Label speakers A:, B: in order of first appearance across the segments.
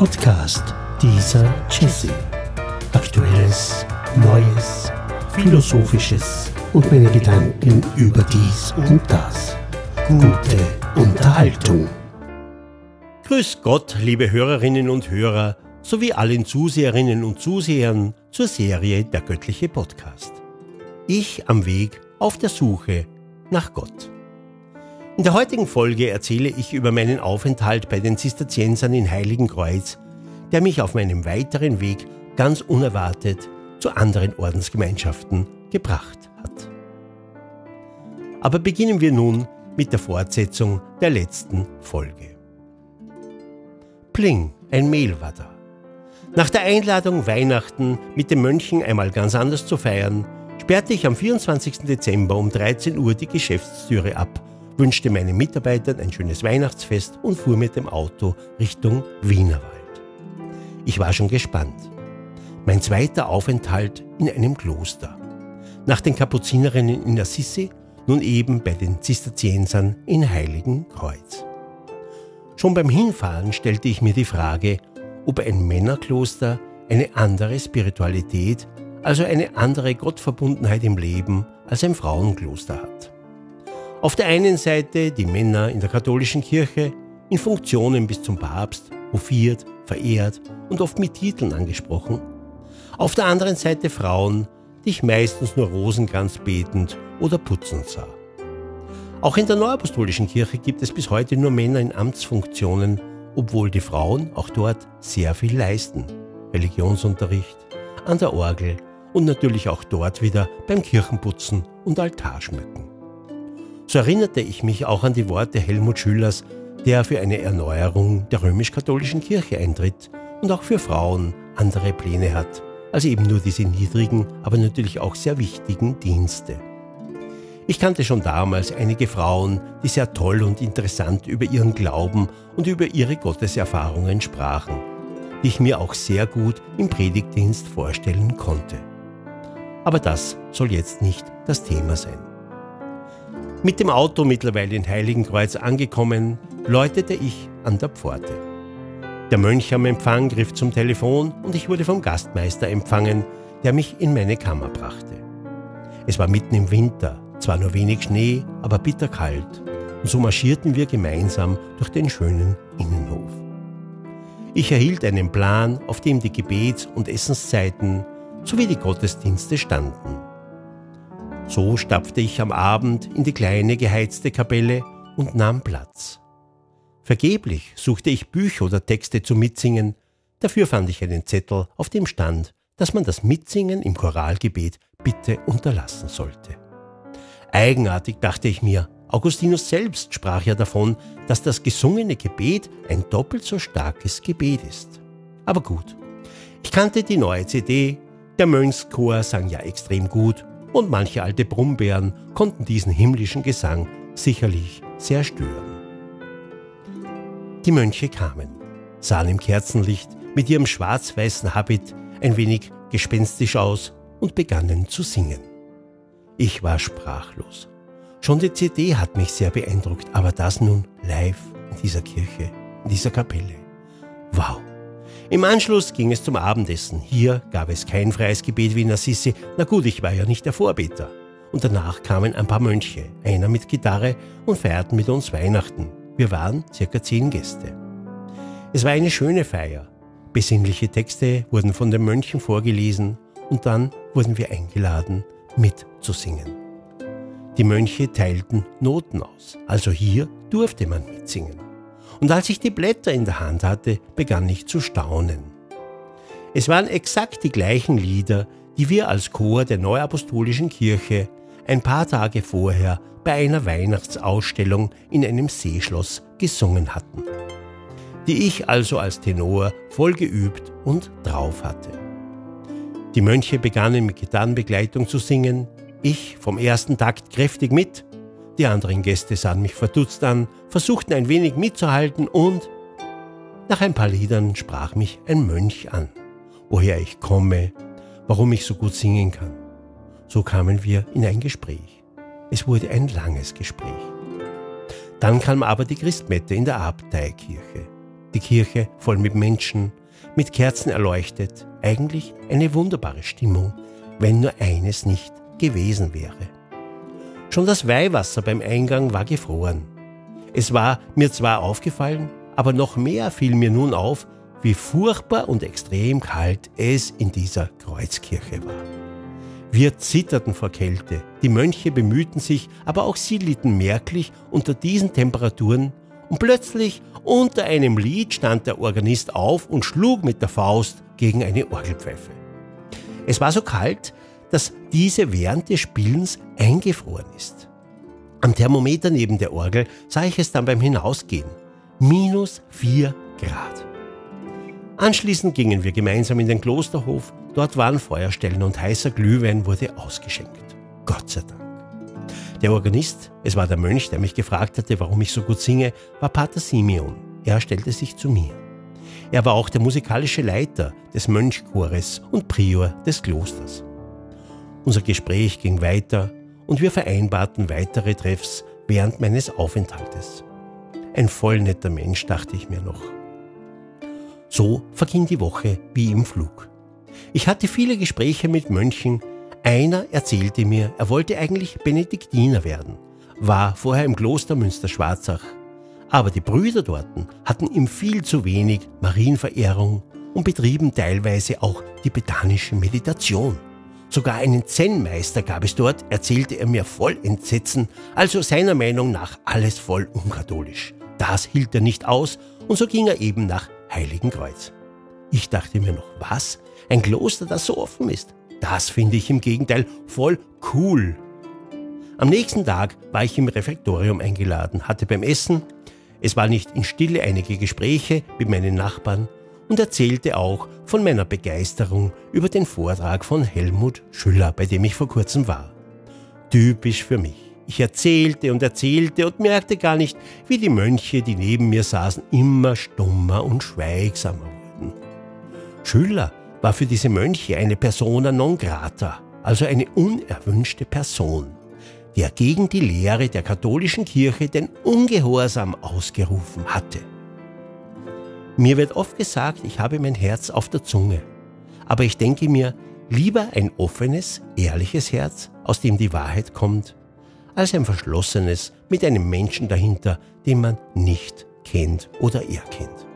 A: Podcast dieser Jesse. Aktuelles, Neues, Philosophisches und meine Gedanken über dies und das. Gute Unterhaltung.
B: Grüß Gott, liebe Hörerinnen und Hörer, sowie allen Zuseherinnen und Zusehern zur Serie Der göttliche Podcast. Ich am Weg auf der Suche nach Gott. In der heutigen Folge erzähle ich über meinen Aufenthalt bei den Zisterziensern in Heiligenkreuz, der mich auf meinem weiteren Weg ganz unerwartet zu anderen Ordensgemeinschaften gebracht hat. Aber beginnen wir nun mit der Fortsetzung der letzten Folge. Pling, ein Mehl war da. Nach der Einladung, Weihnachten mit den Mönchen einmal ganz anders zu feiern, sperrte ich am 24. Dezember um 13 Uhr die Geschäftstüre ab wünschte meinen Mitarbeitern ein schönes Weihnachtsfest und fuhr mit dem Auto Richtung Wienerwald. Ich war schon gespannt. Mein zweiter Aufenthalt in einem Kloster. Nach den Kapuzinerinnen in Assisi, nun eben bei den Zisterziensern in Heiligen Kreuz. Schon beim Hinfahren stellte ich mir die Frage, ob ein Männerkloster eine andere Spiritualität, also eine andere Gottverbundenheit im Leben als ein Frauenkloster hat. Auf der einen Seite die Männer in der katholischen Kirche in Funktionen bis zum Papst, hofiert, verehrt und oft mit Titeln angesprochen. Auf der anderen Seite Frauen, die ich meistens nur Rosenkranz betend oder putzend sah. Auch in der Neuapostolischen Kirche gibt es bis heute nur Männer in Amtsfunktionen, obwohl die Frauen auch dort sehr viel leisten. Religionsunterricht, an der Orgel und natürlich auch dort wieder beim Kirchenputzen und Altarschmücken. So erinnerte ich mich auch an die Worte Helmut Schülers, der für eine Erneuerung der römisch-katholischen Kirche eintritt und auch für Frauen andere Pläne hat, als eben nur diese niedrigen, aber natürlich auch sehr wichtigen Dienste. Ich kannte schon damals einige Frauen, die sehr toll und interessant über ihren Glauben und über ihre Gotteserfahrungen sprachen, die ich mir auch sehr gut im Predigtdienst vorstellen konnte. Aber das soll jetzt nicht das Thema sein. Mit dem Auto mittlerweile in Heiligenkreuz angekommen, läutete ich an der Pforte. Der Mönch am Empfang griff zum Telefon und ich wurde vom Gastmeister empfangen, der mich in meine Kammer brachte. Es war mitten im Winter, zwar nur wenig Schnee, aber bitterkalt, und so marschierten wir gemeinsam durch den schönen Innenhof. Ich erhielt einen Plan, auf dem die Gebets- und Essenszeiten sowie die Gottesdienste standen. So stapfte ich am Abend in die kleine geheizte Kapelle und nahm Platz. Vergeblich suchte ich Bücher oder Texte zum Mitsingen, dafür fand ich einen Zettel, auf dem stand, dass man das Mitsingen im Choralgebet bitte unterlassen sollte. Eigenartig dachte ich mir, Augustinus selbst sprach ja davon, dass das gesungene Gebet ein doppelt so starkes Gebet ist. Aber gut, ich kannte die neue CD, der Mönchschor sang ja extrem gut und manche alte Brummbären konnten diesen himmlischen Gesang sicherlich sehr stören. Die Mönche kamen, sahen im Kerzenlicht mit ihrem schwarz-weißen Habit ein wenig gespenstisch aus und begannen zu singen. Ich war sprachlos. Schon die CD hat mich sehr beeindruckt, aber das nun live in dieser Kirche, in dieser Kapelle. Wow! Im Anschluss ging es zum Abendessen. Hier gab es kein freies Gebet wie in Assisi. Na gut, ich war ja nicht der Vorbeter. Und danach kamen ein paar Mönche, einer mit Gitarre und feierten mit uns Weihnachten. Wir waren circa zehn Gäste. Es war eine schöne Feier. Besinnliche Texte wurden von den Mönchen vorgelesen und dann wurden wir eingeladen, mitzusingen. Die Mönche teilten Noten aus, also hier durfte man mitsingen und als ich die Blätter in der Hand hatte, begann ich zu staunen. Es waren exakt die gleichen Lieder, die wir als Chor der Neuapostolischen Kirche ein paar Tage vorher bei einer Weihnachtsausstellung in einem Seeschloss gesungen hatten, die ich also als Tenor voll geübt und drauf hatte. Die Mönche begannen mit Gitarrenbegleitung zu singen, ich vom ersten Takt kräftig mit die anderen Gäste sahen mich verdutzt an, versuchten ein wenig mitzuhalten und nach ein paar Liedern sprach mich ein Mönch an, woher ich komme, warum ich so gut singen kann. So kamen wir in ein Gespräch. Es wurde ein langes Gespräch. Dann kam aber die Christmette in der Abteikirche. Die Kirche voll mit Menschen, mit Kerzen erleuchtet. Eigentlich eine wunderbare Stimmung, wenn nur eines nicht gewesen wäre. Schon das Weihwasser beim Eingang war gefroren. Es war mir zwar aufgefallen, aber noch mehr fiel mir nun auf, wie furchtbar und extrem kalt es in dieser Kreuzkirche war. Wir zitterten vor Kälte, die Mönche bemühten sich, aber auch sie litten merklich unter diesen Temperaturen und plötzlich unter einem Lied stand der Organist auf und schlug mit der Faust gegen eine Orgelpfeife. Es war so kalt, dass diese während des Spielens eingefroren ist. Am Thermometer neben der Orgel sah ich es dann beim Hinausgehen. Minus vier Grad. Anschließend gingen wir gemeinsam in den Klosterhof. Dort waren Feuerstellen und heißer Glühwein wurde ausgeschenkt. Gott sei Dank. Der Organist, es war der Mönch, der mich gefragt hatte, warum ich so gut singe, war Pater Simeon. Er stellte sich zu mir. Er war auch der musikalische Leiter des Mönchchores und Prior des Klosters. Unser Gespräch ging weiter und wir vereinbarten weitere Treffs während meines Aufenthaltes. Ein voll netter Mensch, dachte ich mir noch. So verging die Woche wie im Flug. Ich hatte viele Gespräche mit Mönchen, einer erzählte mir, er wollte eigentlich Benediktiner werden, war vorher im Kloster Münster-Schwarzach. Aber die Brüder dort hatten ihm viel zu wenig Marienverehrung und betrieben teilweise auch die betanische Meditation. Sogar einen Zen-Meister gab es dort, erzählte er mir voll Entsetzen, also seiner Meinung nach alles voll unkatholisch. Das hielt er nicht aus und so ging er eben nach Heiligenkreuz. Ich dachte mir noch, was? Ein Kloster, das so offen ist? Das finde ich im Gegenteil voll cool. Am nächsten Tag war ich im Refektorium eingeladen, hatte beim Essen, es war nicht in Stille einige Gespräche mit meinen Nachbarn und erzählte auch von meiner Begeisterung über den Vortrag von Helmut Schüller, bei dem ich vor kurzem war. Typisch für mich. Ich erzählte und erzählte und merkte gar nicht, wie die Mönche, die neben mir saßen, immer stummer und schweigsamer wurden. Schüller war für diese Mönche eine persona non grata, also eine unerwünschte Person, der gegen die Lehre der katholischen Kirche den Ungehorsam ausgerufen hatte. Mir wird oft gesagt, ich habe mein Herz auf der Zunge, aber ich denke mir, lieber ein offenes, ehrliches Herz, aus dem die Wahrheit kommt, als ein verschlossenes mit einem Menschen dahinter, den man nicht kennt oder erkennt.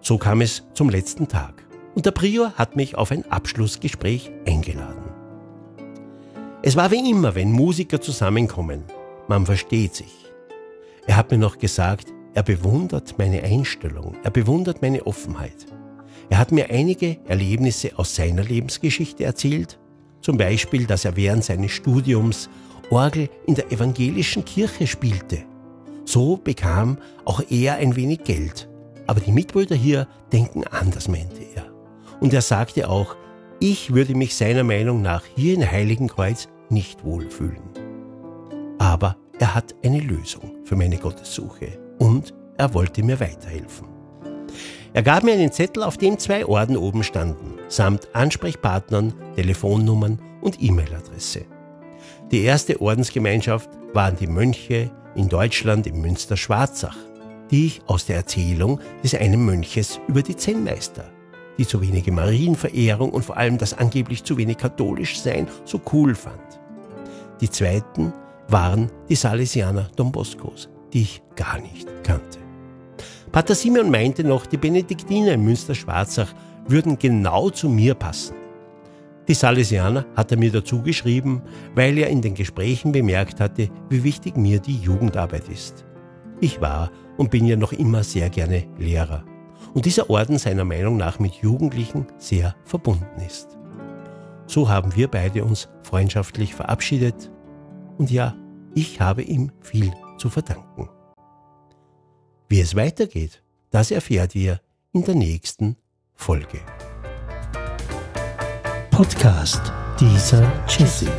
B: So kam es zum letzten Tag und der Prior hat mich auf ein Abschlussgespräch eingeladen. Es war wie immer, wenn Musiker zusammenkommen. Man versteht sich. Er hat mir noch gesagt, er bewundert meine Einstellung, er bewundert meine Offenheit. Er hat mir einige Erlebnisse aus seiner Lebensgeschichte erzählt, zum Beispiel, dass er während seines Studiums Orgel in der evangelischen Kirche spielte. So bekam auch er ein wenig Geld. Aber die Mitbrüder hier denken anders, meinte er. Und er sagte auch, ich würde mich seiner Meinung nach hier in Heiligenkreuz nicht wohlfühlen. Aber er hat eine Lösung für meine Gottessuche und er wollte mir weiterhelfen. Er gab mir einen Zettel, auf dem zwei Orden oben standen, samt Ansprechpartnern, Telefonnummern und E-Mail-Adresse. Die erste Ordensgemeinschaft waren die Mönche in Deutschland im Münster Schwarzach, die ich aus der Erzählung des einen Mönches über die Zen-Meister die zu wenige Marienverehrung und vor allem das angeblich zu wenig katholisch sein so cool fand. Die zweiten waren die Salesianer Don Boscos, die ich gar nicht kannte. Pater Simeon meinte noch, die Benediktiner in Münster-Schwarzach würden genau zu mir passen. Die Salesianer hat er mir dazu geschrieben, weil er in den Gesprächen bemerkt hatte, wie wichtig mir die Jugendarbeit ist. Ich war und bin ja noch immer sehr gerne Lehrer und dieser Orden seiner Meinung nach mit Jugendlichen sehr verbunden ist. So haben wir beide uns freundschaftlich verabschiedet und ja, ich habe ihm viel zu verdanken. Wie es weitergeht, das erfährt ihr in der nächsten Folge.
A: Podcast dieser Jesse.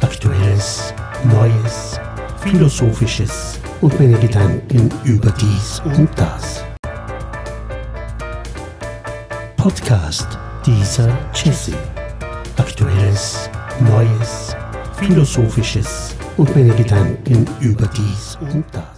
A: Aktuelles, Neues, Philosophisches und meine Gedanken über dies und das. Podcast dieser Jesse. Aktuelles, Neues, Philosophisches und meine Gedanken über dies und das.